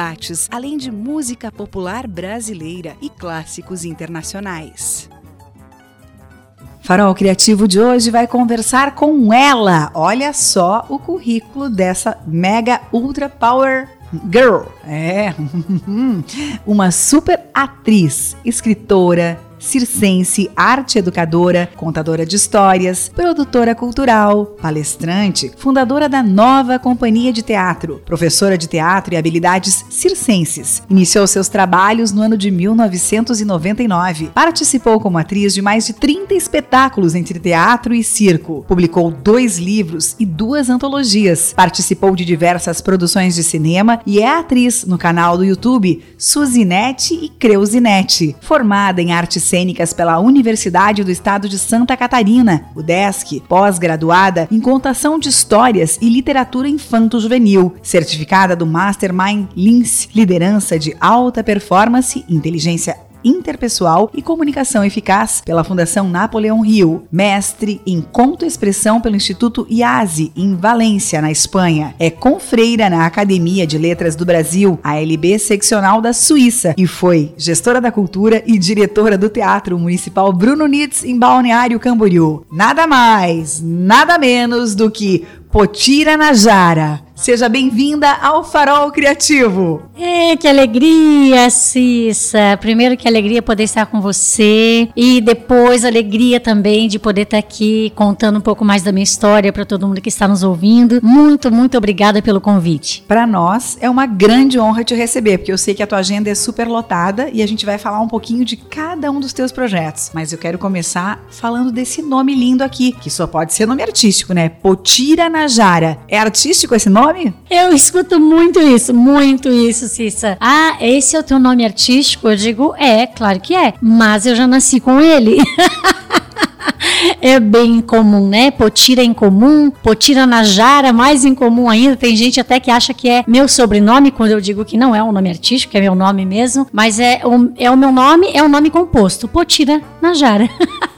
debates, além de música popular brasileira e clássicos internacionais. Farol Criativo de hoje vai conversar com ela. Olha só o currículo dessa mega ultra power girl. É, uma super atriz, escritora, circense, arte educadora, contadora de histórias, produtora cultural, palestrante, fundadora da nova companhia de teatro, professora de teatro e habilidades circenses. Iniciou seus trabalhos no ano de 1999. Participou como atriz de mais de 30 espetáculos entre teatro e circo. Publicou dois livros e duas antologias. Participou de diversas produções de cinema e é atriz no canal do YouTube Suzinete e Creuzinete. Formada em artes cênicas pela Universidade do Estado de Santa Catarina, UDESC, pós-graduada em contação de histórias e literatura infanto-juvenil, certificada do Mastermind Lince, liderança de alta performance, inteligência interpessoal e comunicação eficaz pela Fundação Napoleão Rio, mestre em conto expressão pelo Instituto IASI em Valência, na Espanha. É confreira na Academia de Letras do Brasil, ALB seccional da Suíça, e foi gestora da cultura e diretora do Teatro Municipal Bruno Nitz em Balneário Camboriú. Nada mais, nada menos do que Potira Najara. Seja bem-vinda ao Farol Criativo. É, que alegria, Cissa. Primeiro que alegria poder estar com você e depois alegria também de poder estar aqui contando um pouco mais da minha história para todo mundo que está nos ouvindo. Muito, muito obrigada pelo convite. Para nós é uma grande honra te receber, porque eu sei que a tua agenda é super lotada e a gente vai falar um pouquinho de cada um dos teus projetos. Mas eu quero começar falando desse nome lindo aqui, que só pode ser nome artístico, né? Potira Najara. É artístico esse nome? Nome? Eu escuto muito isso, muito isso, Cissa. Ah, esse é o teu nome artístico? Eu digo, é, claro que é. Mas eu já nasci com ele. é bem incomum, né? Potira é incomum, Potira Najara mais incomum ainda. Tem gente até que acha que é meu sobrenome, quando eu digo que não é um nome artístico, é meu nome mesmo, mas é o, é o meu nome, é o nome composto, Potira Najara.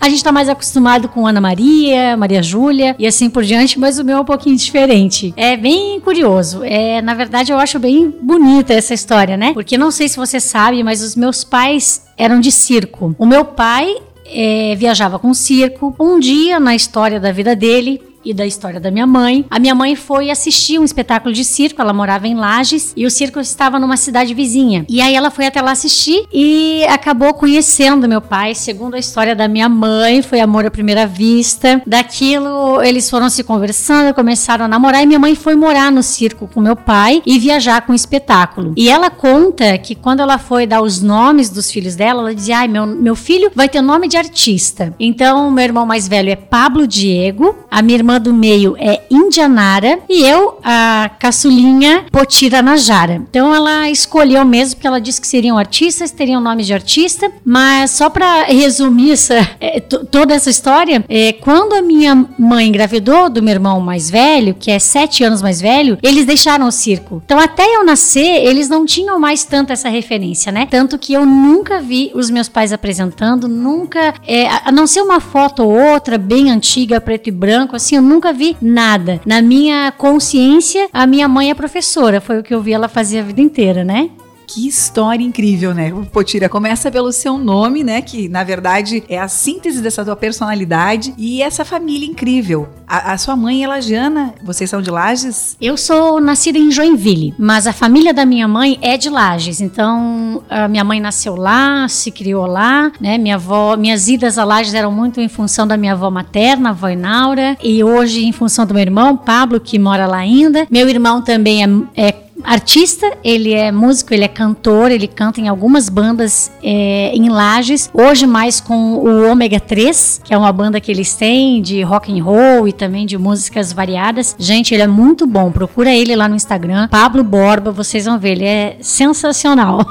A gente está mais acostumado com Ana Maria, Maria Júlia e assim por diante, mas o meu é um pouquinho diferente. É bem curioso. É, na verdade, eu acho bem bonita essa história, né? Porque não sei se você sabe, mas os meus pais eram de circo. O meu pai é, viajava com circo. Um dia na história da vida dele, e da história da minha mãe. A minha mãe foi assistir um espetáculo de circo, ela morava em Lages e o circo estava numa cidade vizinha. E aí ela foi até lá assistir e acabou conhecendo meu pai, segundo a história da minha mãe, foi amor à primeira vista. Daquilo eles foram se conversando, começaram a namorar e minha mãe foi morar no circo com meu pai e viajar com o espetáculo. E ela conta que quando ela foi dar os nomes dos filhos dela, ela dizia: "Ai, meu, meu filho vai ter nome de artista". Então, meu irmão mais velho é Pablo Diego, a minha irmã irmã do meio é Indianara e eu, a caçulinha, Potira Najara. Então ela escolheu mesmo, porque ela disse que seriam artistas, teriam nome de artista, mas só para resumir essa, é, toda essa história, é, quando a minha mãe engravidou do meu irmão mais velho, que é sete anos mais velho, eles deixaram o circo. Então até eu nascer, eles não tinham mais tanto essa referência, né? Tanto que eu nunca vi os meus pais apresentando, nunca, é, a não ser uma foto ou outra bem antiga, preto e branco, assim, eu nunca vi nada. Na minha consciência, a minha mãe é professora, foi o que eu vi ela fazer a vida inteira, né? Que história incrível, né? Potira, começa pelo seu nome, né? Que na verdade é a síntese dessa tua personalidade e essa família incrível. A, a sua mãe, ela Jana, vocês são de Lages? Eu sou nascida em Joinville, mas a família da minha mãe é de Lages. Então, minha mãe nasceu lá, se criou lá, né? Minha avó, minhas idas a Lages eram muito em função da minha avó materna, a avó Inaura, e hoje em função do meu irmão, Pablo, que mora lá ainda. Meu irmão também é, é artista, ele é músico, ele é cantor, ele canta em algumas bandas é, em Lages. Hoje mais com o Ômega 3, que é uma banda que eles têm de rock and roll e também de músicas variadas. Gente, ele é muito bom. Procura ele lá no Instagram, Pablo Borba, vocês vão ver, ele é sensacional.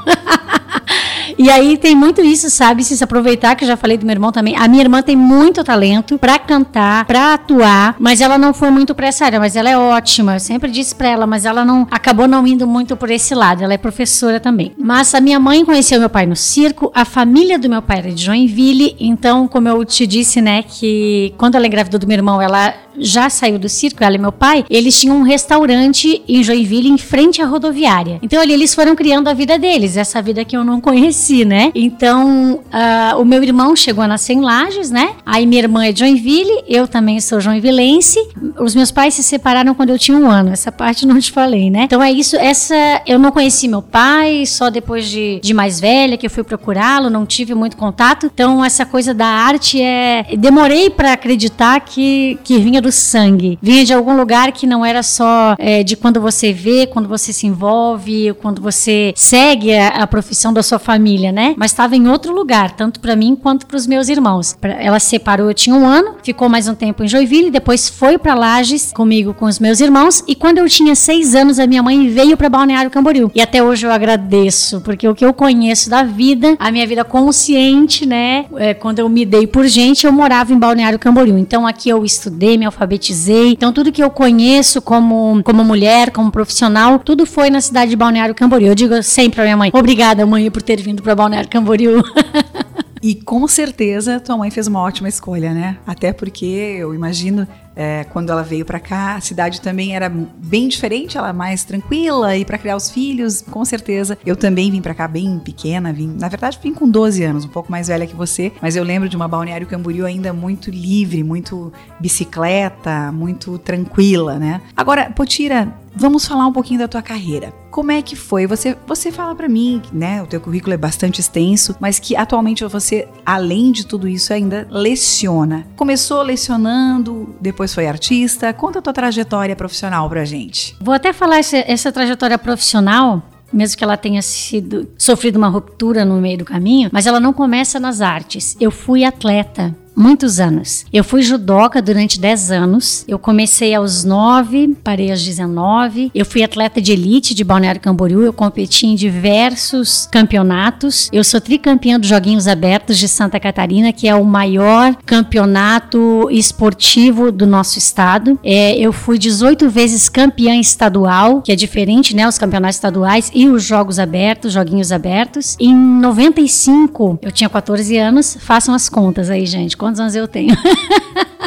E aí tem muito isso, sabe? Se aproveitar, que eu já falei do meu irmão também. A minha irmã tem muito talento para cantar, para atuar, mas ela não foi muito pra essa área, mas ela é ótima. Eu sempre disse pra ela, mas ela não acabou não indo muito por esse lado. Ela é professora também. Mas a minha mãe conheceu meu pai no circo, a família do meu pai era de Joinville, então, como eu te disse, né, que quando ela engravidou do meu irmão, ela já saiu do circo, ela e meu pai, eles tinham um restaurante em Joinville, em frente à rodoviária. Então, ali, eles foram criando a vida deles, essa vida que eu não conheci, né? Então, uh, o meu irmão chegou a nascer em Lages, né? Aí minha irmã é de Joinville, eu também sou joinvilense. Os meus pais se separaram quando eu tinha um ano, essa parte não te falei, né? Então é isso, essa eu não conheci meu pai, só depois de, de mais velha que eu fui procurá-lo, não tive muito contato. Então essa coisa da arte é demorei para acreditar que que vinha do do sangue. Vinha de algum lugar que não era só é, de quando você vê, quando você se envolve, quando você segue a, a profissão da sua família, né? Mas estava em outro lugar, tanto para mim quanto para os meus irmãos. Ela se separou, eu tinha um ano, ficou mais um tempo em Joinville, depois foi para Lages comigo com os meus irmãos e quando eu tinha seis anos a minha mãe veio para Balneário Camboriú. E até hoje eu agradeço porque o que eu conheço da vida, a minha vida consciente, né? É, quando eu me dei por gente, eu morava em Balneário Camboriú. Então aqui eu estudei, me. Então, tudo que eu conheço como, como mulher, como profissional, tudo foi na cidade de Balneário Camboriú. Eu digo sempre pra minha mãe: obrigada, mãe, por ter vindo para Balneário Camboriú. E com certeza tua mãe fez uma ótima escolha, né? Até porque eu imagino é, quando ela veio para cá, a cidade também era bem diferente, ela mais tranquila e para criar os filhos, com certeza. Eu também vim para cá bem pequena, vim, na verdade vim com 12 anos, um pouco mais velha que você, mas eu lembro de uma Balneário Camboriú ainda muito livre, muito bicicleta, muito tranquila, né? Agora, Potira, vamos falar um pouquinho da tua carreira. Como é que foi? Você, você fala para mim, né? O teu currículo é bastante extenso, mas que atualmente você, além de tudo isso, ainda leciona. Começou lecionando, depois foi artista. Conta a tua trajetória profissional pra gente. Vou até falar essa, essa trajetória profissional mesmo que ela tenha sido sofrido uma ruptura no meio do caminho, mas ela não começa nas artes. Eu fui atleta muitos anos. Eu fui judoca durante 10 anos. Eu comecei aos 9, parei aos 19. Eu fui atleta de elite de Balneário Camboriú. Eu competi em diversos campeonatos. Eu sou tricampeã dos Joguinhos Abertos de Santa Catarina, que é o maior campeonato esportivo do nosso estado. É, eu fui 18 vezes campeã estadual, que é diferente, né? Os campeonatos estaduais e os Jogos Abertos, Joguinhos Abertos. Em 95, eu tinha 14 anos. Façam as contas aí, gente quantos anos eu tenho?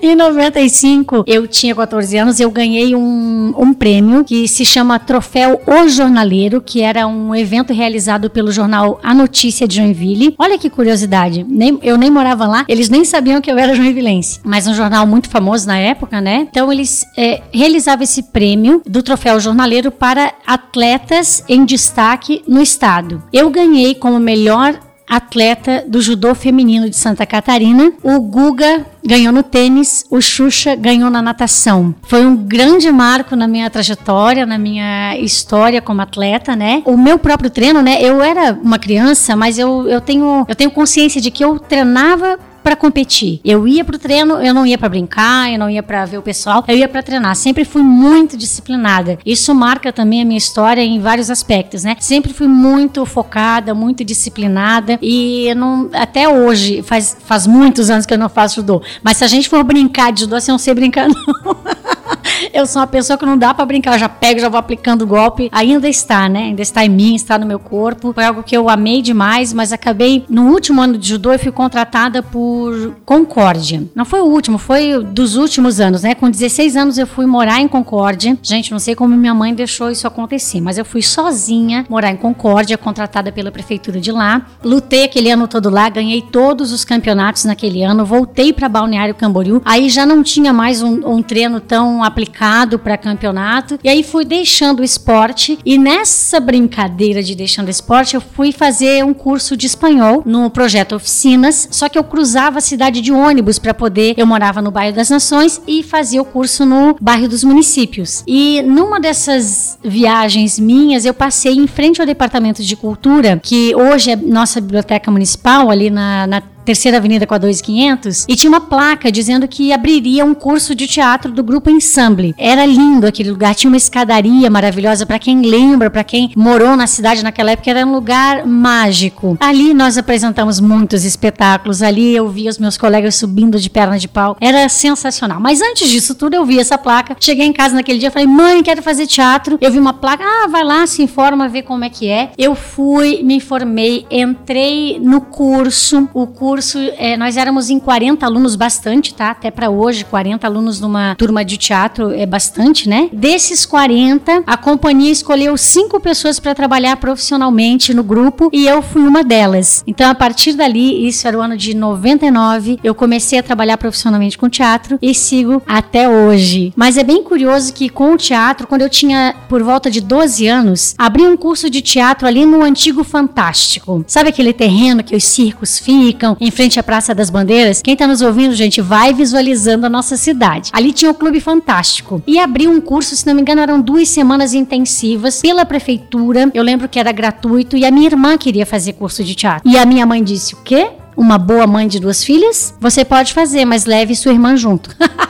Em 95, eu tinha 14 anos, eu ganhei um, um prêmio que se chama Troféu O Jornaleiro, que era um evento realizado pelo jornal A Notícia de Joinville. Olha que curiosidade, nem, eu nem morava lá, eles nem sabiam que eu era joinvilense, mas um jornal muito famoso na época, né? Então eles é, realizavam esse prêmio do Troféu Jornaleiro para atletas em destaque no estado. Eu ganhei como melhor atleta do judô feminino de Santa Catarina. O Guga ganhou no tênis, o Xuxa ganhou na natação. Foi um grande marco na minha trajetória, na minha história como atleta, né? O meu próprio treino, né? Eu era uma criança, mas eu, eu, tenho, eu tenho consciência de que eu treinava para competir. Eu ia pro treino, eu não ia para brincar, eu não ia para ver o pessoal, eu ia para treinar. Sempre fui muito disciplinada. Isso marca também a minha história em vários aspectos, né? Sempre fui muito focada, muito disciplinada e não, até hoje faz, faz muitos anos que eu não faço judô. Mas se a gente for brincar de judô, assim, eu não sei brincar não. eu sou uma pessoa que não dá para brincar, eu já pego, já vou aplicando o golpe. Ainda está, né? Ainda está em mim, está no meu corpo. Foi algo que eu amei demais, mas acabei no último ano de judô eu fui contratada por Concórdia. Não foi o último, foi dos últimos anos, né? Com 16 anos eu fui morar em Concórdia. Gente, não sei como minha mãe deixou isso acontecer, mas eu fui sozinha morar em Concórdia, contratada pela prefeitura de lá. Lutei aquele ano todo lá, ganhei todos os campeonatos naquele ano, voltei para Balneário Camboriú. Aí já não tinha mais um, um treino tão aplicado para campeonato. E aí fui deixando o esporte e nessa brincadeira de deixando o esporte, eu fui fazer um curso de espanhol no projeto Oficinas, só que eu cruzava a cidade de ônibus para poder, eu morava no bairro das Nações e fazia o curso no bairro dos municípios. E numa dessas viagens minhas, eu passei em frente ao departamento de cultura, que hoje é nossa biblioteca municipal ali na, na Terceira Avenida com a 2500, e tinha uma placa dizendo que abriria um curso de teatro do grupo Ensemble. Era lindo aquele lugar, tinha uma escadaria maravilhosa para quem lembra, para quem morou na cidade naquela época, era um lugar mágico. Ali nós apresentamos muitos espetáculos, ali eu via os meus colegas subindo de perna de pau. Era sensacional. Mas antes disso tudo, eu vi essa placa. Cheguei em casa naquele dia, falei: "Mãe, quero fazer teatro". Eu vi uma placa: "Ah, vai lá, se informa, vê como é que é". Eu fui, me informei, entrei no curso. O curso curso, é, nós éramos em 40 alunos, bastante, tá? Até para hoje, 40 alunos numa turma de teatro é bastante, né? Desses 40, a companhia escolheu cinco pessoas para trabalhar profissionalmente no grupo e eu fui uma delas. Então, a partir dali, isso era o ano de 99, eu comecei a trabalhar profissionalmente com teatro e sigo até hoje. Mas é bem curioso que com o teatro, quando eu tinha por volta de 12 anos, abri um curso de teatro ali no antigo Fantástico. Sabe aquele terreno que os circos ficam? Em frente à Praça das Bandeiras. Quem está nos ouvindo, gente, vai visualizando a nossa cidade. Ali tinha o Clube Fantástico. E abriu um curso, se não me engano, eram duas semanas intensivas pela prefeitura. Eu lembro que era gratuito e a minha irmã queria fazer curso de teatro. E a minha mãe disse: o quê? Uma boa mãe de duas filhas? Você pode fazer, mas leve sua irmã junto.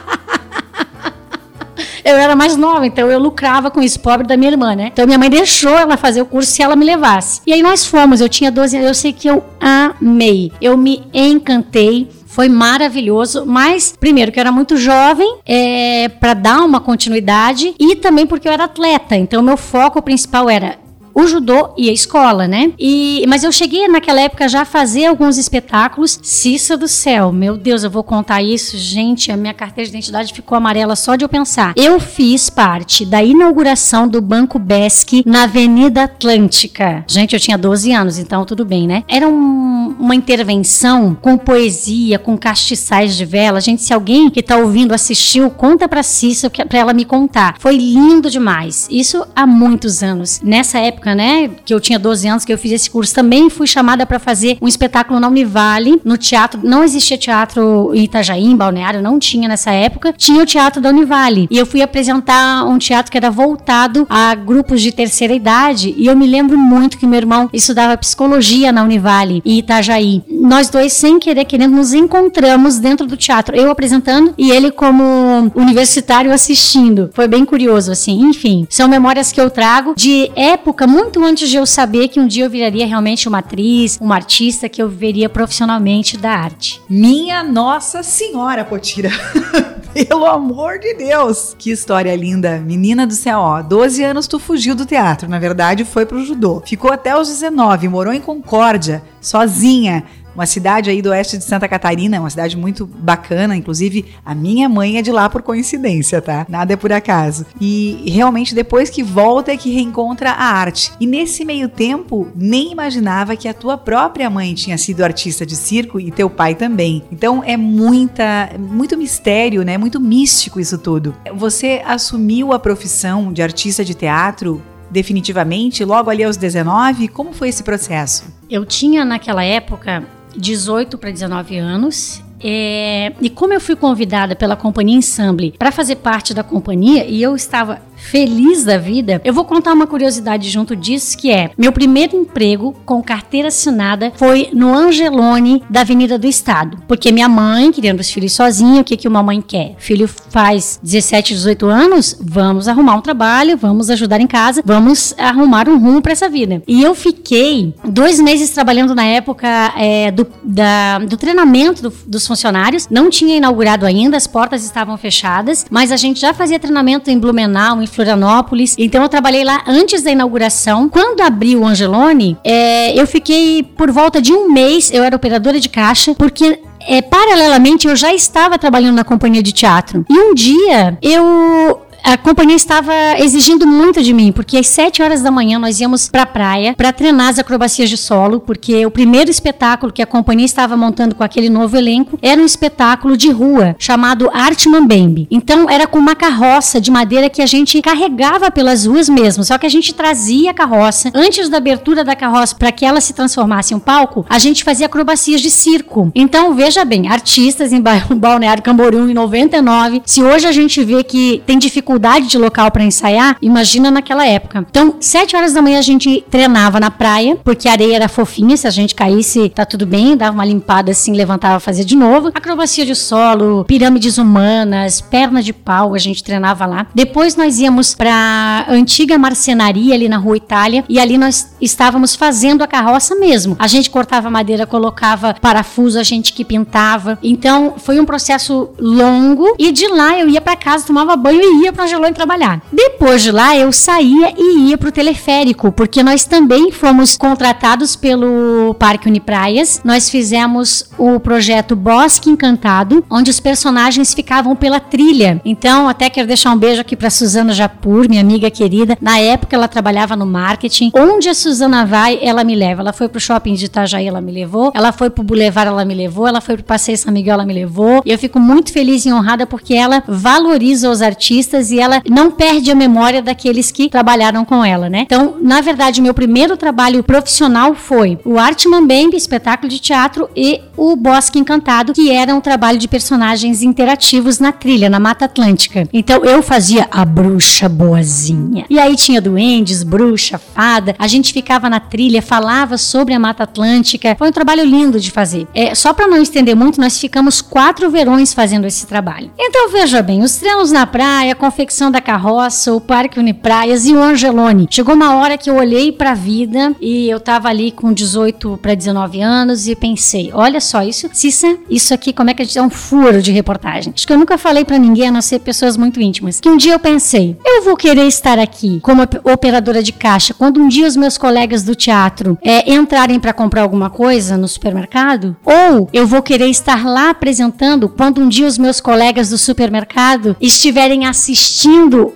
eu era mais nova, então eu lucrava com isso, pobre da minha irmã, né? Então minha mãe deixou ela fazer o curso se ela me levasse. E aí nós fomos, eu tinha 12 anos, eu sei que eu amei, eu me encantei. Foi maravilhoso, mas primeiro que eu era muito jovem, é, para dar uma continuidade e também porque eu era atleta. Então meu foco principal era o judô e a escola, né? E, mas eu cheguei naquela época já a fazer alguns espetáculos. Cissa do céu, meu Deus, eu vou contar isso, gente. A minha carteira de identidade ficou amarela só de eu pensar. Eu fiz parte da inauguração do Banco Besc na Avenida Atlântica. Gente, eu tinha 12 anos, então tudo bem, né? Era um, uma intervenção com poesia, com castiçais de vela. Gente, se alguém que tá ouvindo assistiu, conta pra Cissa pra ela me contar. Foi lindo demais. Isso há muitos anos. Nessa época época, né, que eu tinha 12 anos, que eu fiz esse curso, também fui chamada para fazer um espetáculo na Univale, no teatro. Não existia teatro em Itajaí, em Balneário, não tinha nessa época. Tinha o teatro da Univale. E eu fui apresentar um teatro que era voltado a grupos de terceira idade. E eu me lembro muito que meu irmão estudava psicologia na Univale, em Itajaí. Nós dois, sem querer, querendo, nos encontramos dentro do teatro. Eu apresentando e ele como universitário assistindo. Foi bem curioso, assim. Enfim, são memórias que eu trago de época muito antes de eu saber que um dia eu viraria realmente uma atriz, uma artista, que eu viveria profissionalmente da arte. Minha Nossa Senhora, Potira! Pelo amor de Deus! Que história linda! Menina do céu, ó, 12 anos tu fugiu do teatro, na verdade foi pro judô. Ficou até os 19, morou em Concórdia, sozinha uma cidade aí do oeste de Santa Catarina, uma cidade muito bacana, inclusive a minha mãe é de lá por coincidência, tá? Nada é por acaso. E realmente depois que volta é que reencontra a arte. E nesse meio tempo, nem imaginava que a tua própria mãe tinha sido artista de circo e teu pai também. Então é muita, muito mistério, né? Muito místico isso tudo. Você assumiu a profissão de artista de teatro definitivamente logo ali aos 19? Como foi esse processo? Eu tinha naquela época 18 para 19 anos. É, e como eu fui convidada pela companhia Ensemble para fazer parte da companhia e eu estava feliz da vida, eu vou contar uma curiosidade junto disso que é meu primeiro emprego com carteira assinada foi no Angelone da Avenida do Estado, porque minha mãe criando os filhos sozinha, o que que uma mãe quer? Filho faz 17, 18 anos, vamos arrumar um trabalho, vamos ajudar em casa, vamos arrumar um rumo para essa vida. E eu fiquei dois meses trabalhando na época é, do, da, do treinamento do, dos funcionários, não tinha inaugurado ainda, as portas estavam fechadas, mas a gente já fazia treinamento em Blumenau, em Florianópolis. Então eu trabalhei lá antes da inauguração. Quando abriu o Angelone, é, eu fiquei por volta de um mês, eu era operadora de caixa, porque é, paralelamente eu já estava trabalhando na companhia de teatro. E um dia eu a companhia estava exigindo muito de mim, porque às 7 horas da manhã nós íamos para a praia para treinar as acrobacias de solo, porque o primeiro espetáculo que a companhia estava montando com aquele novo elenco era um espetáculo de rua chamado Arte Mambembe. Então era com uma carroça de madeira que a gente carregava pelas ruas mesmo, só que a gente trazia a carroça antes da abertura da carroça para que ela se transformasse em um palco, a gente fazia acrobacias de circo. Então veja bem, artistas em Balneário Camboriú em 99, se hoje a gente vê que tem dificuldade de local para ensaiar, imagina naquela época. Então, 7 horas da manhã a gente treinava na praia, porque a areia era fofinha, se a gente caísse, tá tudo bem, dava uma limpada assim, levantava, fazia de novo. Acrobacia de solo, pirâmides humanas, perna de pau, a gente treinava lá. Depois nós íamos para antiga marcenaria ali na Rua Itália e ali nós estávamos fazendo a carroça mesmo. A gente cortava madeira, colocava parafuso, a gente que pintava. Então, foi um processo longo e de lá eu ia para casa, tomava banho e ia para Angelone trabalhar. Depois de lá eu saía e ia para o teleférico, porque nós também fomos contratados pelo Parque Unipraias. Nós fizemos o projeto Bosque Encantado, onde os personagens ficavam pela trilha. Então, até quero deixar um beijo aqui para Suzana Japur, minha amiga querida. Na época ela trabalhava no marketing. Onde a Suzana vai, ela me leva. Ela foi pro shopping de Itajaí, ela me levou. Ela foi pro Boulevard, ela me levou. Ela foi pro Passeio São Miguel, ela me levou. E eu fico muito feliz e honrada porque ela valoriza os artistas e ela não perde a memória daqueles que trabalharam com ela, né? Então, na verdade, meu primeiro trabalho profissional foi o Arte Mambembe, espetáculo de teatro, e o Bosque Encantado, que era um trabalho de personagens interativos na trilha, na Mata Atlântica. Então, eu fazia a bruxa boazinha. E aí tinha duendes, bruxa, fada. A gente ficava na trilha, falava sobre a Mata Atlântica. Foi um trabalho lindo de fazer. É, só para não estender muito, nós ficamos quatro verões fazendo esse trabalho. Então, veja bem, os treinos na praia, a confecção da carroça, o Parque Unipraias e o Angelone. Chegou uma hora que eu olhei para a vida e eu tava ali com 18 para 19 anos e pensei, olha só isso, Cissa, isso aqui como é que a gente é um furo de reportagem. Acho que eu nunca falei para ninguém a não ser pessoas muito íntimas. Que um dia eu pensei, eu vou querer estar aqui como operadora de caixa quando um dia os meus colegas do teatro é, entrarem para comprar alguma coisa no supermercado, ou eu vou querer estar lá apresentando quando um dia os meus colegas do supermercado estiverem assistindo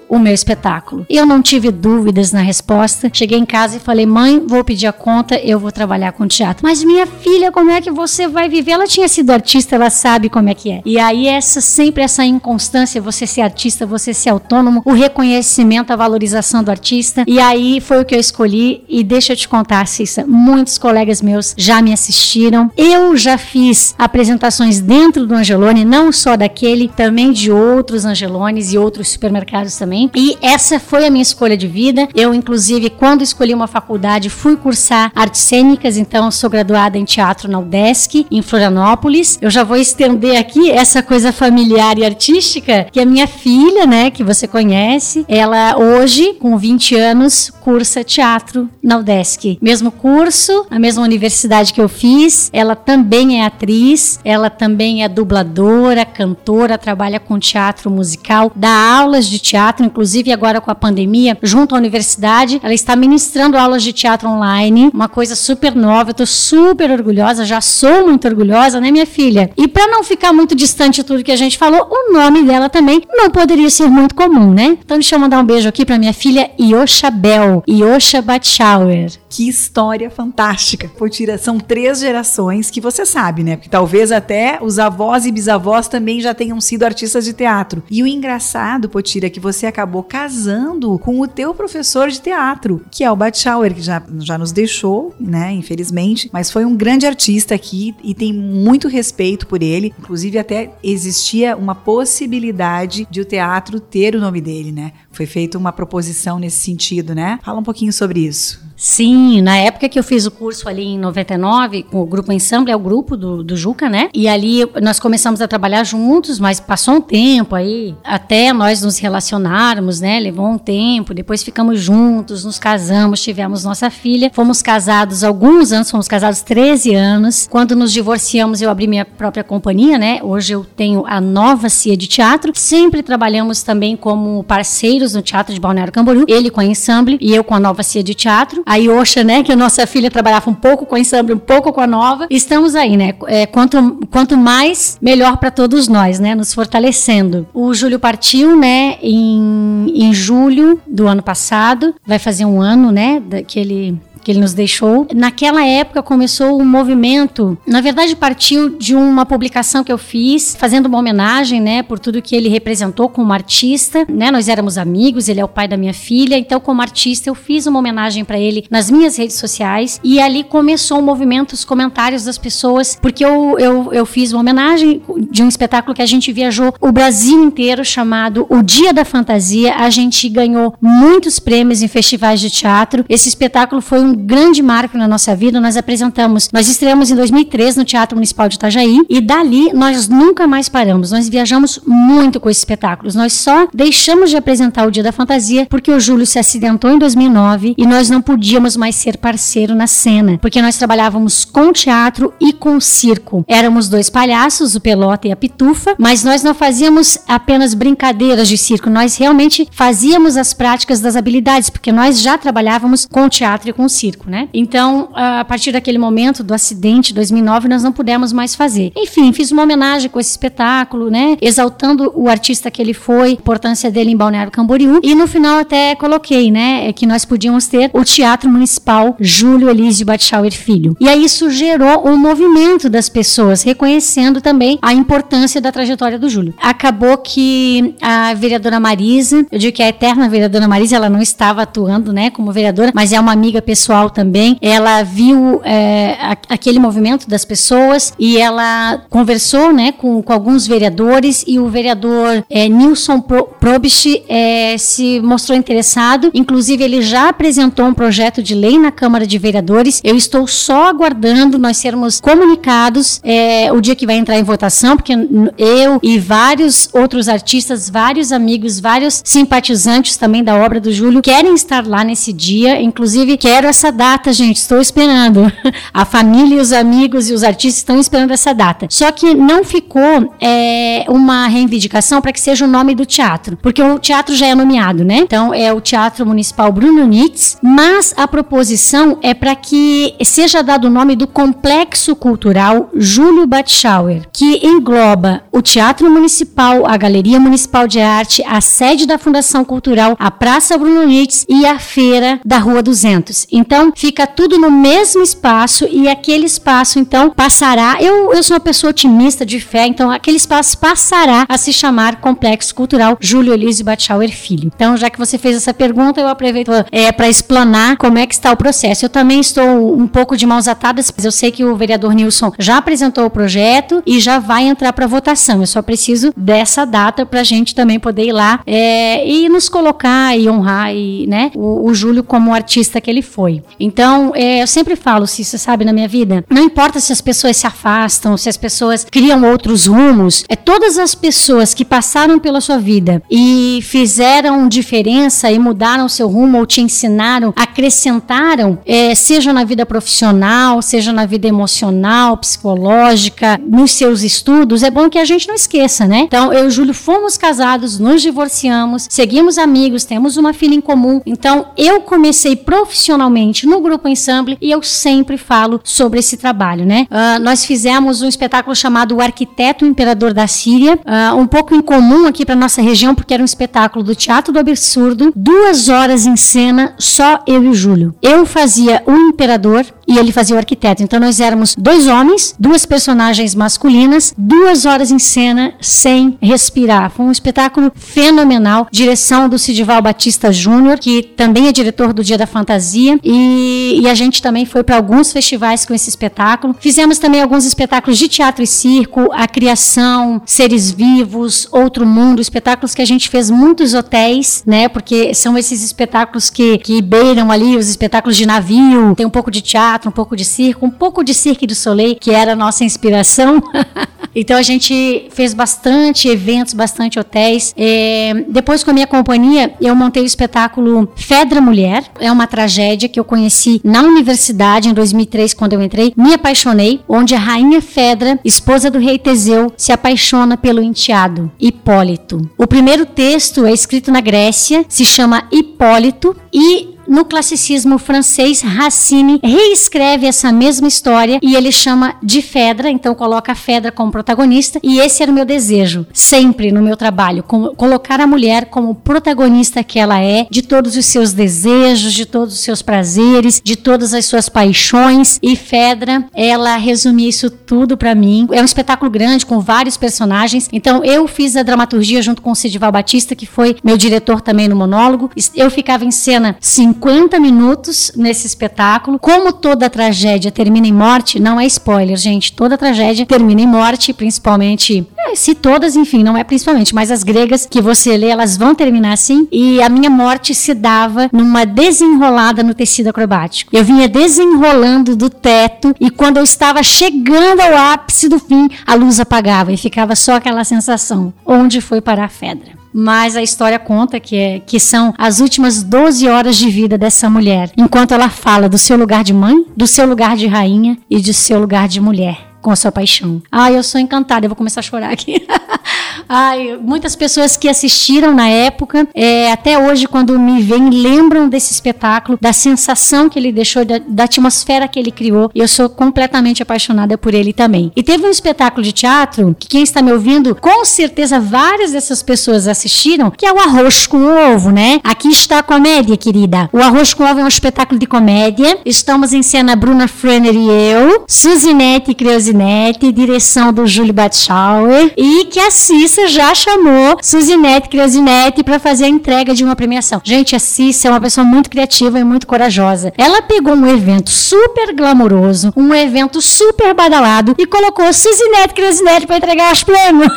o meu espetáculo. Eu não tive dúvidas na resposta. Cheguei em casa e falei: "Mãe, vou pedir a conta, eu vou trabalhar com teatro". Mas minha filha, como é que você vai viver? Ela tinha sido artista, ela sabe como é que é. E aí essa sempre essa inconstância, você ser artista, você ser autônomo, o reconhecimento, a valorização do artista. E aí foi o que eu escolhi e deixa eu te contar, Cissa, muitos colegas meus já me assistiram. Eu já fiz apresentações dentro do Angelone, não só daquele, também de outros Angelones e outros supermercados também. E essa foi a minha escolha de vida. Eu, inclusive, quando escolhi uma faculdade, fui cursar artes cênicas, então sou graduada em teatro na UDESC, em Florianópolis. Eu já vou estender aqui essa coisa familiar e artística, que a minha filha, né, que você conhece, ela hoje, com 20 anos, cursa teatro na UDESC. Mesmo curso, a mesma universidade que eu fiz, ela também é atriz, ela também é dubladora, cantora, trabalha com teatro musical, dá aulas de teatro, inclusive agora com a pandemia, junto à universidade, ela está ministrando aulas de teatro online, uma coisa super nova, eu tô super orgulhosa, já sou muito orgulhosa, né, minha filha? E para não ficar muito distante tudo que a gente falou, o nome dela também não poderia ser muito comum, né? Então deixa eu mandar um beijo aqui para minha filha Yosha Bell, Yosha Batschauer. Que história fantástica. Potira, são três gerações que você sabe, né? Porque talvez até os avós e bisavós também já tenham sido artistas de teatro. E o engraçado, Potira, é que você acabou casando com o teu professor de teatro, que é o Batschauer, que já, já nos deixou, né? Infelizmente, mas foi um grande artista aqui e tem muito respeito por ele. Inclusive, até existia uma possibilidade de o teatro ter o nome dele, né? Foi feita uma proposição nesse sentido, né? Fala um pouquinho sobre isso. Sim, na época que eu fiz o curso ali em 99, com o Grupo Ensemble, é o grupo do, do Juca, né? E ali nós começamos a trabalhar juntos, mas passou um tempo aí, até nós nos relacionarmos, né? Levou um tempo, depois ficamos juntos, nos casamos, tivemos nossa filha. Fomos casados alguns anos, fomos casados 13 anos. Quando nos divorciamos, eu abri minha própria companhia, né? Hoje eu tenho a Nova Cia de Teatro. Sempre trabalhamos também como parceiros no Teatro de Balneário Camboriú, ele com a Ensemble e eu com a Nova Cia de Teatro. A Yosha, né, que a nossa filha trabalhava um pouco com a ensamble, um pouco com a nova. Estamos aí, né? É, quanto, quanto mais, melhor para todos nós, né? Nos fortalecendo. O Júlio partiu, né, em, em julho do ano passado. Vai fazer um ano, né, que ele que ele nos deixou. Naquela época começou um movimento, na verdade partiu de uma publicação que eu fiz, fazendo uma homenagem, né, por tudo que ele representou como artista, né? Nós éramos amigos, ele é o pai da minha filha, então como artista eu fiz uma homenagem para ele nas minhas redes sociais e ali começou o movimento, os comentários das pessoas, porque eu, eu, eu fiz uma homenagem de um espetáculo que a gente viajou o Brasil inteiro chamado O Dia da Fantasia. A gente ganhou muitos prêmios em festivais de teatro. Esse espetáculo foi um um grande marco na nossa vida. Nós apresentamos, nós estreamos em 2003 no Teatro Municipal de Itajaí e dali nós nunca mais paramos. Nós viajamos muito com esses espetáculos. Nós só deixamos de apresentar o Dia da Fantasia porque o Júlio se acidentou em 2009 e nós não podíamos mais ser parceiro na cena, porque nós trabalhávamos com teatro e com circo. Éramos dois palhaços, o Pelota e a Pitufa, mas nós não fazíamos apenas brincadeiras de circo, nós realmente fazíamos as práticas das habilidades, porque nós já trabalhávamos com teatro e com circo circo, né? Então, a partir daquele momento do acidente, 2009, nós não pudemos mais fazer. Enfim, fiz uma homenagem com esse espetáculo, né? Exaltando o artista que ele foi, a importância dele em Balneário Camboriú. E no final até coloquei, né, é que nós podíamos ter o Teatro Municipal Júlio Elísio Batschauer Filho. E aí isso gerou um movimento das pessoas, reconhecendo também a importância da trajetória do Júlio. Acabou que a vereadora Marisa, eu digo que a eterna vereadora Marisa, ela não estava atuando, né, como vereadora, mas é uma amiga pessoal pessoal também. Ela viu é, aquele movimento das pessoas e ela conversou né, com, com alguns vereadores e o vereador é, Nilson Probst é, se mostrou interessado. Inclusive, ele já apresentou um projeto de lei na Câmara de Vereadores. Eu estou só aguardando nós sermos comunicados é, o dia que vai entrar em votação, porque eu e vários outros artistas, vários amigos, vários simpatizantes também da obra do Júlio querem estar lá nesse dia. Inclusive, quero essa data, gente. Estou esperando. A família os amigos e os artistas estão esperando essa data. Só que não ficou é, uma reivindicação para que seja o nome do teatro, porque o teatro já é nomeado, né? Então é o Teatro Municipal Bruno Nitz, mas a proposição é para que seja dado o nome do Complexo Cultural Júlio Batschauer, que engloba o Teatro Municipal, a Galeria Municipal de Arte, a sede da Fundação Cultural, a Praça Bruno Nitz e a Feira da Rua 200. Então, fica tudo no mesmo espaço e aquele espaço, então, passará. Eu, eu sou uma pessoa otimista, de fé, então, aquele espaço passará a se chamar Complexo Cultural Júlio Elísio Batschauer Filho. Então, já que você fez essa pergunta, eu aproveito é, para explanar como é que está o processo. Eu também estou um pouco de mãos atadas, mas eu sei que o vereador Nilson já apresentou o projeto e já vai entrar para votação. Eu só preciso dessa data para a gente também poder ir lá é, e nos colocar e honrar e, né, o, o Júlio como artista que ele foi Então, é, eu sempre falo, se você sabe, na minha vida, não importa se as pessoas se afastam, se as pessoas criam outros rumos, é todas as pessoas que passaram pela sua vida e fizeram diferença e mudaram seu rumo ou te ensinaram, acrescentaram, é, seja na vida profissional, seja na vida emocional, psicológica, nos seus estudos, é bom que a gente não esqueça, né? Então, eu e o Júlio fomos casados, nos divorciamos, seguimos amigos, temos uma filha em comum. Então, eu comecei profissionalmente no grupo Ensemble e eu sempre falo sobre esse trabalho, né? Uh, nós fizemos um espetáculo chamado O Arquiteto Imperador da Síria, uh, um pouco incomum aqui para nossa região, porque era um espetáculo do Teatro do Absurdo, duas horas em cena, só eu e o Júlio. Eu fazia o imperador e ele fazia o arquiteto. Então nós éramos dois homens, duas personagens masculinas, duas horas em cena sem respirar. Foi um espetáculo fenomenal. Direção do Sidival Batista Júnior, que também é diretor do Dia da Fantasia. E, e a gente também foi para alguns festivais com esse espetáculo. Fizemos também alguns espetáculos de teatro e circo, a criação, seres vivos, outro mundo, espetáculos que a gente fez muitos hotéis, né? Porque são esses espetáculos que, que beiram ali os espetáculos de navio, tem um pouco de teatro, um pouco de circo, um pouco de Cirque du Soleil, que era a nossa inspiração. Então a gente fez bastante eventos, bastante hotéis. É, depois com a minha companhia, eu montei o espetáculo Fedra Mulher. É uma tragédia que eu conheci na universidade em 2003, quando eu entrei. Me apaixonei, onde a rainha Fedra, esposa do rei Teseu, se apaixona pelo enteado, Hipólito. O primeiro texto é escrito na Grécia, se chama Hipólito e no classicismo francês, Racine reescreve essa mesma história e ele chama de Fedra, então coloca a Fedra como protagonista. E esse era o meu desejo, sempre no meu trabalho, colocar a mulher como protagonista que ela é, de todos os seus desejos, de todos os seus prazeres, de todas as suas paixões. E Fedra, ela resumia isso tudo para mim. É um espetáculo grande com vários personagens. Então eu fiz a dramaturgia junto com o Sidival Batista, que foi meu diretor também no monólogo. Eu ficava em cena 50 minutos nesse espetáculo. Como toda tragédia termina em morte, não é spoiler, gente. Toda tragédia termina em morte, principalmente. É, se todas, enfim, não é principalmente, mas as gregas que você lê, elas vão terminar assim. E a minha morte se dava numa desenrolada no tecido acrobático. Eu vinha desenrolando do teto e quando eu estava chegando ao ápice do fim, a luz apagava e ficava só aquela sensação. Onde foi parar a Fedra? Mas a história conta que, é, que são as últimas 12 horas de vida dessa mulher, enquanto ela fala do seu lugar de mãe, do seu lugar de rainha e do seu lugar de mulher com a sua paixão. Ai, eu sou encantada, eu vou começar a chorar aqui. Ai, muitas pessoas que assistiram na época, é, até hoje, quando me veem, lembram desse espetáculo, da sensação que ele deixou, da, da atmosfera que ele criou. Eu sou completamente apaixonada por ele também. E teve um espetáculo de teatro que quem está me ouvindo, com certeza várias dessas pessoas assistiram, que é o Arroz com Ovo, né? Aqui está a comédia, querida. O Arroz com Ovo é um espetáculo de comédia. Estamos em cena Bruna Frenner e eu, Suzinete e Creusinete, direção do Júlio Batschauer, e que a Cissa já chamou Suzinete Creusinete para fazer a entrega de uma premiação. Gente, a Cissa é uma pessoa muito criativa e muito corajosa. Ela pegou um evento super glamouroso, um evento super badalado e colocou Suzinete Creusinete para entregar os prêmios.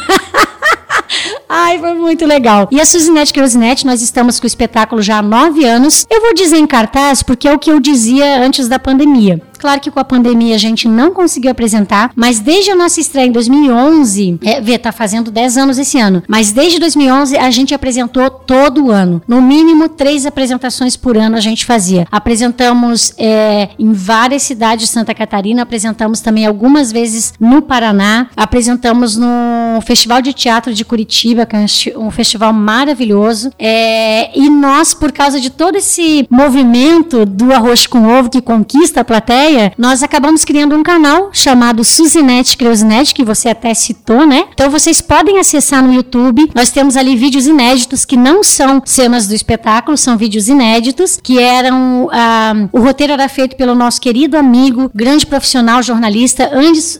Ai, foi muito legal. E a Suzinete Creusinete, nós estamos com o espetáculo já há nove anos. Eu vou dizer em cartaz porque é o que eu dizia antes da pandemia. Claro que com a pandemia a gente não conseguiu apresentar, mas desde a nossa estreia em 2011, é, vê, tá fazendo 10 anos esse ano, mas desde 2011 a gente apresentou todo ano. No mínimo três apresentações por ano a gente fazia. Apresentamos é, em várias cidades de Santa Catarina, apresentamos também algumas vezes no Paraná, apresentamos no Festival de Teatro de Curitiba, que é um festival maravilhoso. É, e nós, por causa de todo esse movimento do arroz com ovo que conquista a plateia, nós acabamos criando um canal chamado Suzinete Creusinete, que você até citou, né? Então vocês podem acessar no YouTube. Nós temos ali vídeos inéditos que não são cenas do espetáculo, são vídeos inéditos, que eram. Ah, o roteiro era feito pelo nosso querido amigo, grande profissional jornalista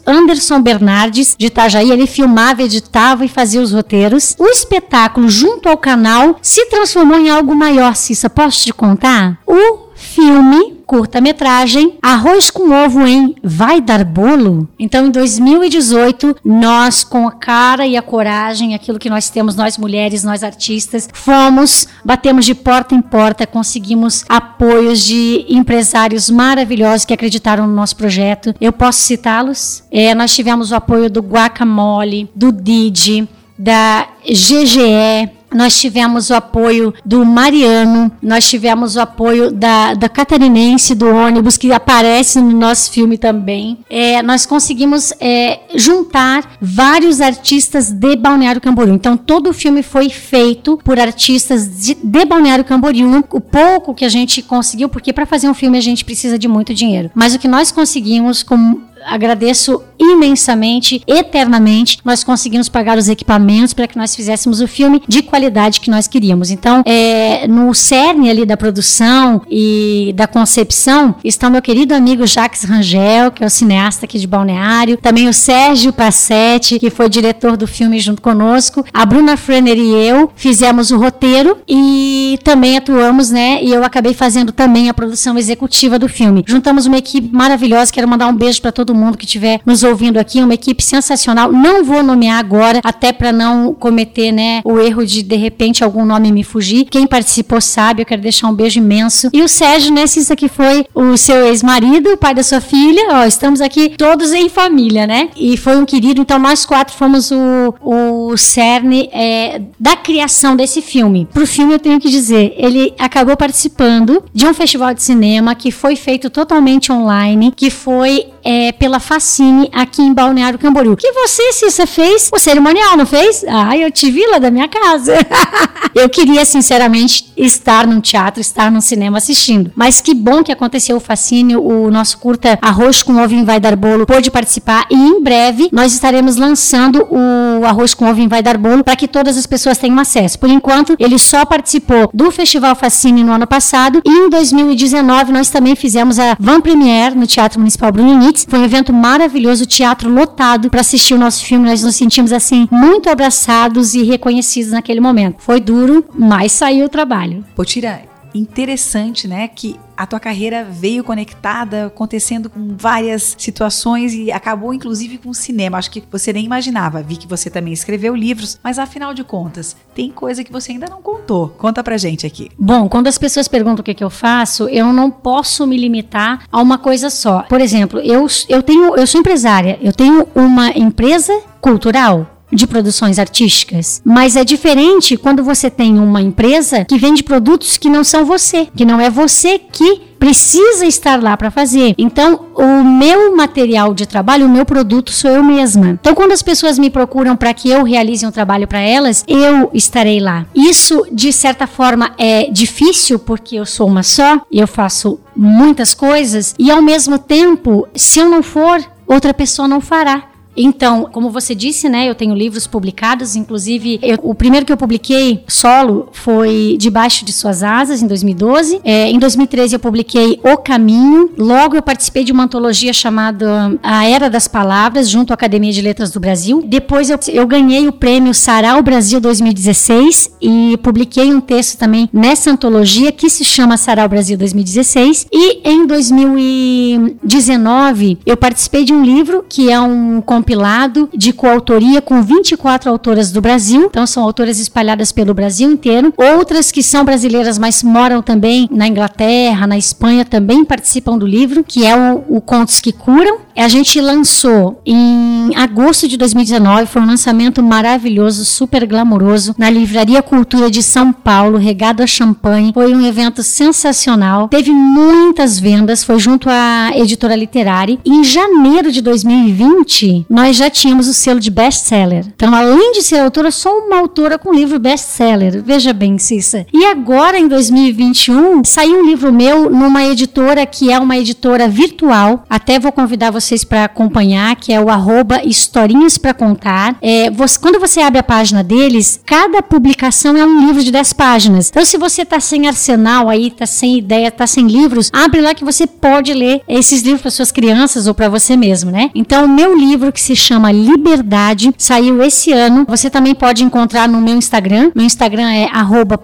Anderson Bernardes, de Itajaí. Ele filmava, editava e fazia os roteiros. O espetáculo, junto ao canal, se transformou em algo maior, Cissa. Posso te contar? O filme curta-metragem Arroz com Ovo em Vai Dar Bolo? Então, em 2018, nós, com a cara e a coragem, aquilo que nós temos, nós mulheres, nós artistas, fomos, batemos de porta em porta, conseguimos apoios de empresários maravilhosos que acreditaram no nosso projeto. Eu posso citá-los? É, nós tivemos o apoio do Guacamole, do Didi, da GGE, nós tivemos o apoio do Mariano, nós tivemos o apoio da, da Catarinense, do ônibus, que aparece no nosso filme também. É, nós conseguimos é, juntar vários artistas de Balneário Camboriú. Então, todo o filme foi feito por artistas de, de Balneário Camboriú. O pouco que a gente conseguiu, porque para fazer um filme a gente precisa de muito dinheiro. Mas o que nós conseguimos com agradeço imensamente, eternamente. Nós conseguimos pagar os equipamentos para que nós fizéssemos o filme de qualidade que nós queríamos. Então, é, no cerne ali da produção e da concepção está meu querido amigo Jacques Rangel, que é o cineasta aqui de Balneário, também o Sérgio Passetti, que foi diretor do filme junto conosco, a Bruna Frenner e eu fizemos o roteiro e também atuamos, né? E eu acabei fazendo também a produção executiva do filme. Juntamos uma equipe maravilhosa, quero mandar um beijo para todo todo mundo que estiver nos ouvindo aqui, uma equipe sensacional. Não vou nomear agora, até para não cometer né, o erro de de repente algum nome me fugir. Quem participou sabe, eu quero deixar um beijo imenso. E o Sérgio, né, se isso aqui foi o seu ex-marido, o pai da sua filha, ó, estamos aqui todos em família, né? E foi um querido, então nós quatro fomos o, o cerne é, da criação desse filme. Pro filme eu tenho que dizer, ele acabou participando de um festival de cinema que foi feito totalmente online, que foi é, pela Facine aqui em Balneário Camboriú. Que você, Cissa, fez o cerimonial, não fez? Ah, eu te vi lá da minha casa. eu queria, sinceramente, estar num teatro, estar num cinema assistindo. Mas que bom que aconteceu o fascínio, o nosso curta Arroz com Ovo Vai Dar Bolo pôde participar e em breve nós estaremos lançando o Arroz com Ovo Vai Dar Bolo para que todas as pessoas tenham acesso. Por enquanto, ele só participou do Festival Fascínio no ano passado e em 2019 nós também fizemos a Van Premiere no Teatro Municipal Bruno Nitz. Foi um evento maravilhoso, teatro lotado para assistir o nosso filme. Nós nos sentimos assim muito abraçados e reconhecidos naquele momento. Foi duro, mas saiu o trabalho. Potira, interessante, né? Que a tua carreira veio conectada, acontecendo com várias situações e acabou inclusive com o cinema. Acho que você nem imaginava. Vi que você também escreveu livros, mas afinal de contas, tem coisa que você ainda não contou. Conta pra gente aqui. Bom, quando as pessoas perguntam o que, que eu faço, eu não posso me limitar a uma coisa só. Por exemplo, eu, eu tenho, eu sou empresária, eu tenho uma empresa cultural de produções artísticas. Mas é diferente quando você tem uma empresa que vende produtos que não são você, que não é você que precisa estar lá para fazer. Então, o meu material de trabalho, o meu produto sou eu mesma. Então, quando as pessoas me procuram para que eu realize um trabalho para elas, eu estarei lá. Isso, de certa forma, é difícil porque eu sou uma só e eu faço muitas coisas e ao mesmo tempo, se eu não for, outra pessoa não fará. Então, como você disse, né, eu tenho livros publicados, inclusive eu, o primeiro que eu publiquei solo foi Debaixo de Suas Asas, em 2012. É, em 2013 eu publiquei O Caminho. Logo eu participei de uma antologia chamada A Era das Palavras, junto à Academia de Letras do Brasil. Depois eu, eu ganhei o prêmio Sarau Brasil 2016 e publiquei um texto também nessa antologia que se chama Sarau Brasil 2016. E em 2019 eu participei de um livro que é um compilado de coautoria com 24 autoras do Brasil. Então, são autoras espalhadas pelo Brasil inteiro. Outras que são brasileiras, mas moram também na Inglaterra, na Espanha, também participam do livro, que é o, o Contos que Curam. A gente lançou em agosto de 2019, foi um lançamento maravilhoso, super glamouroso, na Livraria Cultura de São Paulo, regado a champanhe. Foi um evento sensacional. Teve muitas vendas, foi junto à editora literária. Em janeiro de 2020, nós já tínhamos o selo de best-seller. Então, além de ser autora, sou uma autora com livro best-seller. Veja bem, Cissa. E agora, em 2021, saiu um livro meu numa editora que é uma editora virtual. Até vou convidar vocês para acompanhar, que é o arroba Historinhas para Contar. É, você, quando você abre a página deles, cada publicação é um livro de 10 páginas. Então, se você está sem arsenal aí, está sem ideia, está sem livros, abre lá que você pode ler esses livros para suas crianças ou para você mesmo, né? Então, o meu livro que se chama Liberdade, saiu esse ano. Você também pode encontrar no meu Instagram. Meu Instagram é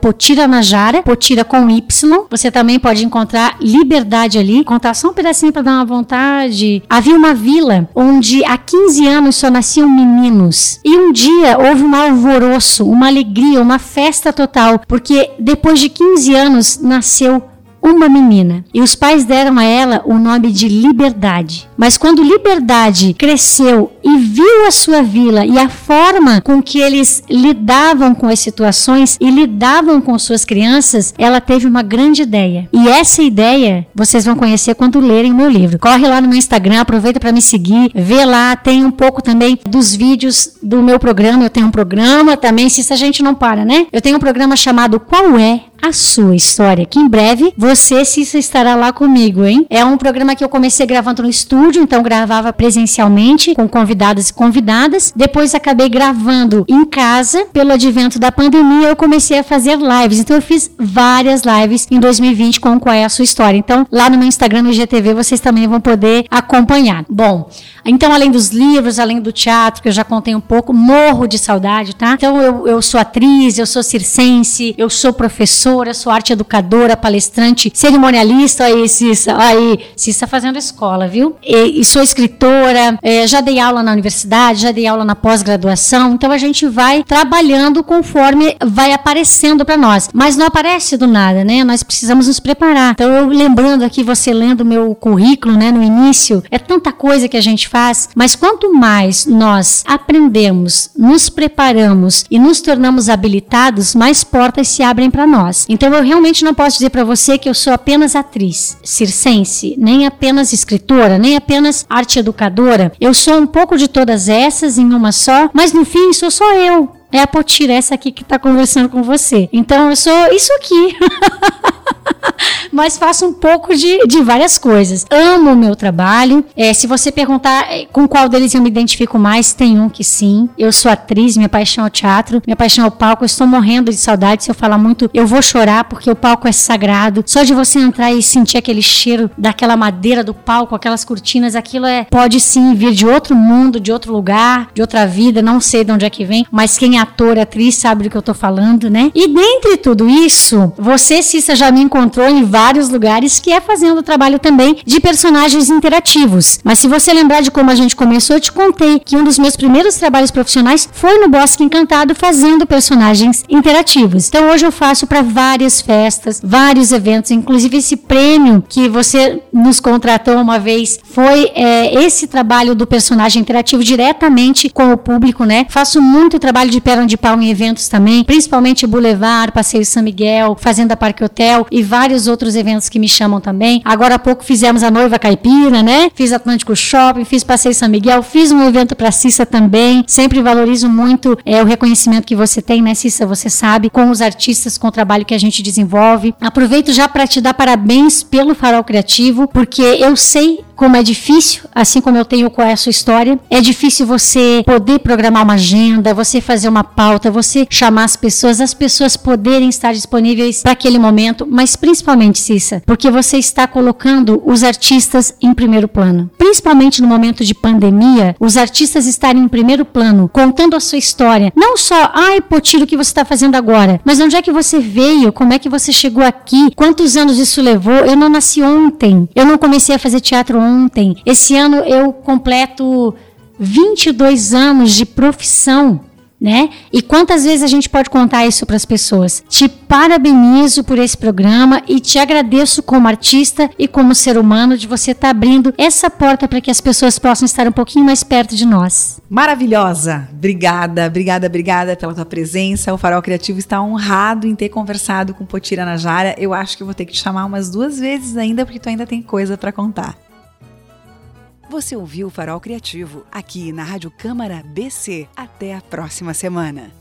@potiranajara, potira com Y. Você também pode encontrar Liberdade ali. Contar só um pedacinho para dar uma vontade. Havia uma vila onde há 15 anos só nasciam meninos. E um dia houve um alvoroço, uma alegria, uma festa total, porque depois de 15 anos nasceu uma menina e os pais deram a ela o nome de Liberdade. Mas quando Liberdade cresceu e viu a sua vila e a forma com que eles lidavam com as situações e lidavam com suas crianças, ela teve uma grande ideia. E essa ideia vocês vão conhecer quando lerem meu livro. Corre lá no meu Instagram, aproveita para me seguir, vê lá, tem um pouco também dos vídeos do meu programa. Eu tenho um programa também, se a gente não para, né? Eu tenho um programa chamado Qual é a sua história, que em breve você se estará lá comigo, hein? É um programa que eu comecei gravando no estúdio, então gravava presencialmente com convidados e convidadas. Depois acabei gravando em casa. Pelo advento da pandemia, eu comecei a fazer lives. Então eu fiz várias lives em 2020 com qual é a sua história. Então, lá no meu Instagram, no IGTV, vocês também vão poder acompanhar. Bom, então além dos livros, além do teatro, que eu já contei um pouco, morro de saudade, tá? Então eu, eu sou atriz, eu sou circense, eu sou professora professora, sou arte educadora, palestrante, cerimonialista, aí, Cissa, aí, Cissa fazendo escola, viu? E, e sou escritora, é, já dei aula na universidade, já dei aula na pós-graduação, então a gente vai trabalhando conforme vai aparecendo para nós. Mas não aparece do nada, né? Nós precisamos nos preparar. Então, eu lembrando aqui, você lendo meu currículo, né, no início, é tanta coisa que a gente faz, mas quanto mais nós aprendemos, nos preparamos e nos tornamos habilitados, mais portas se abrem para nós. Então eu realmente não posso dizer para você que eu sou apenas atriz circense, nem apenas escritora, nem apenas arte educadora. Eu sou um pouco de todas essas em uma só, mas no fim sou só eu. É a Potira, essa aqui que está conversando com você. Então eu sou isso aqui. mas faço um pouco de, de várias coisas. Amo o meu trabalho. É, se você perguntar é, com qual deles eu me identifico mais, tem um que sim. Eu sou atriz, minha paixão é o teatro, minha paixão é o palco. Eu estou morrendo de saudade. Se eu falar muito, eu vou chorar porque o palco é sagrado. Só de você entrar e sentir aquele cheiro daquela madeira do palco, aquelas cortinas, aquilo é pode sim vir de outro mundo, de outro lugar, de outra vida. Não sei de onde é que vem, mas quem ator, atriz sabe do que eu estou falando, né? E dentre tudo isso, você, Cissa, já me encontrou em vários lugares, que é fazendo trabalho também de personagens interativos. Mas se você lembrar de como a gente começou, eu te contei que um dos meus primeiros trabalhos profissionais foi no Bosque Encantado fazendo personagens interativos. Então hoje eu faço para várias festas, vários eventos, inclusive esse prêmio que você nos contratou uma vez foi é, esse trabalho do personagem interativo diretamente com o público, né? Faço muito trabalho de perna de pau em eventos também, principalmente Boulevard, Passeio São Miguel, Fazenda Parque Hotel e vários outros eventos que me chamam também. Agora há pouco fizemos a Noiva Caipira, né? Fiz Atlântico Shopping, fiz Passeio São Miguel, fiz um evento para Cissa também. Sempre valorizo muito é, o reconhecimento que você tem, né, Cissa? Você sabe, com os artistas, com o trabalho que a gente desenvolve. Aproveito já para te dar parabéns pelo Farol Criativo, porque eu sei como é difícil, assim como eu tenho qual é a sua história. É difícil você poder programar uma agenda, você fazer uma pauta, você chamar as pessoas, as pessoas poderem estar disponíveis para aquele momento, mas principalmente, Cissa, porque você está colocando os artistas em primeiro plano. Principalmente no momento de pandemia, os artistas estarem em primeiro plano, contando a sua história. Não só, ai, Potiro, o que você está fazendo agora, mas onde é que você veio, como é que você chegou aqui, quantos anos isso levou. Eu não nasci ontem, eu não comecei a fazer teatro ontem. Esse ano eu completo 22 anos de profissão. Né? E quantas vezes a gente pode contar isso para as pessoas? Te parabenizo por esse programa e te agradeço como artista e como ser humano de você estar tá abrindo essa porta para que as pessoas possam estar um pouquinho mais perto de nós. Maravilhosa! Obrigada, obrigada, obrigada pela tua presença. O Farol Criativo está honrado em ter conversado com Potira Najara. Eu acho que vou ter que te chamar umas duas vezes ainda, porque tu ainda tem coisa para contar. Você ouviu o Farol Criativo aqui na Rádio Câmara BC. Até a próxima semana.